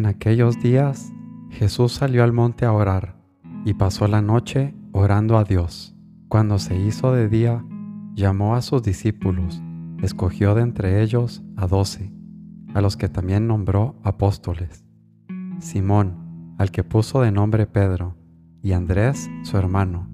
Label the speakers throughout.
Speaker 1: En aquellos días Jesús salió al monte a orar y pasó la noche orando a Dios. Cuando se hizo de día, llamó a sus discípulos, escogió de entre ellos a doce, a los que también nombró apóstoles. Simón, al que puso de nombre Pedro, y Andrés, su hermano,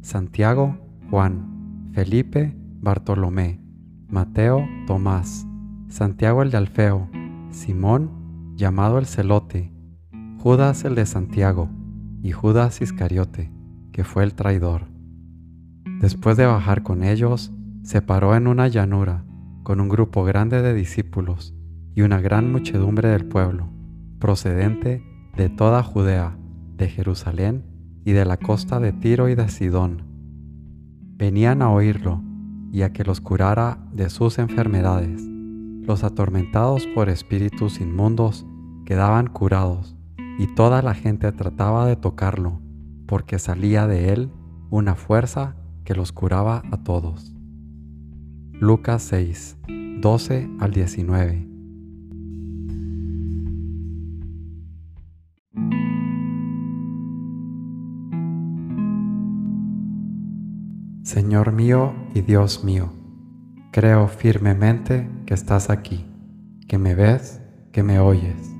Speaker 1: Santiago, Juan, Felipe, Bartolomé, Mateo, Tomás, Santiago el de Alfeo, Simón, llamado el celote, Judas el de Santiago, y Judas Iscariote, que fue el traidor. Después de bajar con ellos, se paró en una llanura, con un grupo grande de discípulos y una gran muchedumbre del pueblo, procedente de toda Judea, de Jerusalén y de la costa de Tiro y de Sidón. Venían a oírlo y a que los curara de sus enfermedades. Los atormentados por espíritus inmundos quedaban curados, y toda la gente trataba de tocarlo, porque salía de él una fuerza que los curaba a todos. Lucas 6, 12 al 19. Señor mío y Dios mío, creo firmemente que estás aquí, que me ves, que me oyes.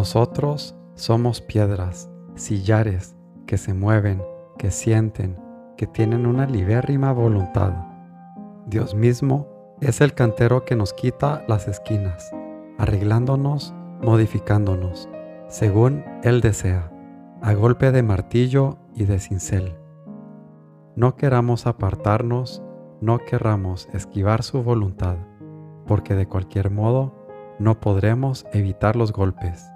Speaker 1: Nosotros somos piedras, sillares, que se mueven, que sienten, que tienen una libérrima voluntad. Dios mismo es el cantero que nos quita las esquinas, arreglándonos, modificándonos, según Él desea, a golpe de martillo y de cincel. No queramos apartarnos, no querramos esquivar su voluntad, porque de cualquier modo no podremos evitar los golpes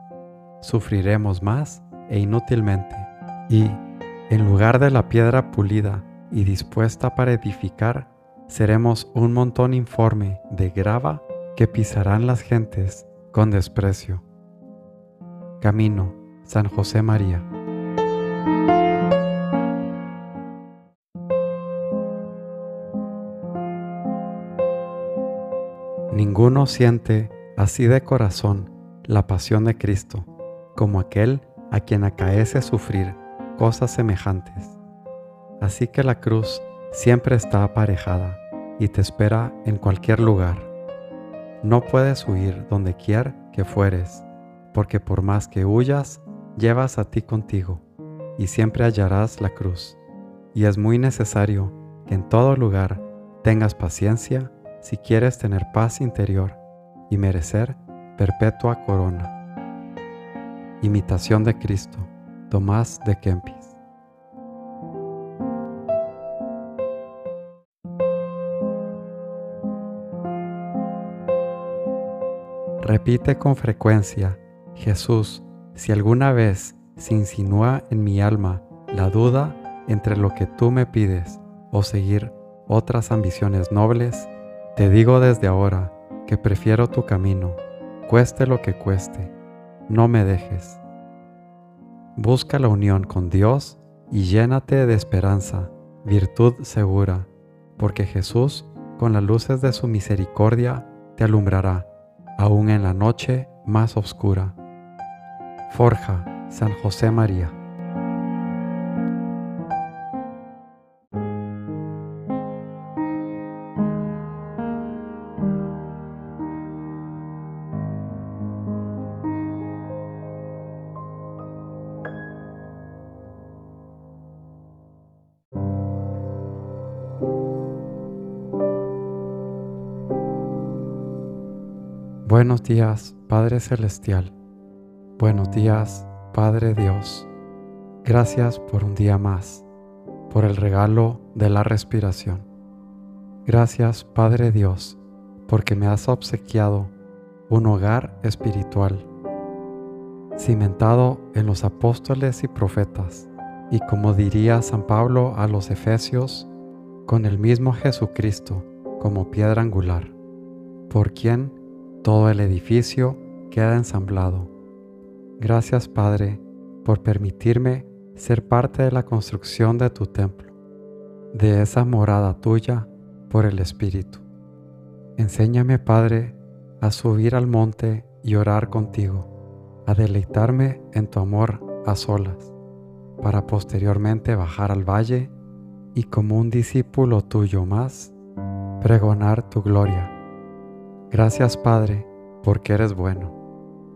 Speaker 1: sufriremos más e inútilmente, y, en lugar de la piedra pulida y dispuesta para edificar, seremos un montón informe de grava que pisarán las gentes con desprecio. Camino, San José María. Ninguno siente así de corazón la pasión de Cristo como aquel a quien acaece sufrir cosas semejantes. Así que la cruz siempre está aparejada y te espera en cualquier lugar. No puedes huir donde quiera que fueres, porque por más que huyas, llevas a ti contigo, y siempre hallarás la cruz. Y es muy necesario que en todo lugar tengas paciencia si quieres tener paz interior y merecer perpetua corona. Imitación de Cristo, Tomás de Kempis. Repite con frecuencia, Jesús, si alguna vez se insinúa en mi alma la duda entre lo que tú me pides o seguir otras ambiciones nobles, te digo desde ahora que prefiero tu camino, cueste lo que cueste no me dejes. Busca la unión con Dios y llénate de esperanza, virtud segura, porque Jesús, con las luces de su misericordia, te alumbrará, aún en la noche más oscura. Forja, San José María. Buenos días, Padre Celestial. Buenos días, Padre Dios, gracias por un día más, por el regalo de la respiración. Gracias Padre Dios, porque me has obsequiado un hogar espiritual, cimentado en los apóstoles y profetas, y como diría San Pablo a los Efesios, con el mismo Jesucristo como piedra angular, por quien todo el edificio queda ensamblado Gracias Padre por permitirme ser parte de la construcción de tu templo, de esa morada tuya por el Espíritu. Enséñame Padre a subir al monte y orar contigo, a deleitarme en tu amor a solas, para posteriormente bajar al valle y como un discípulo tuyo más, pregonar tu gloria. Gracias Padre, porque eres bueno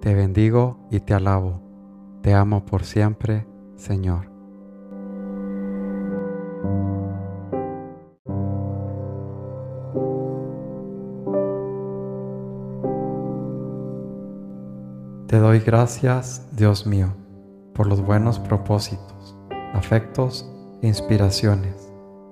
Speaker 1: te bendigo y te alabo. Te amo por siempre, Señor. Te doy gracias, Dios mío, por los buenos propósitos, afectos e inspiraciones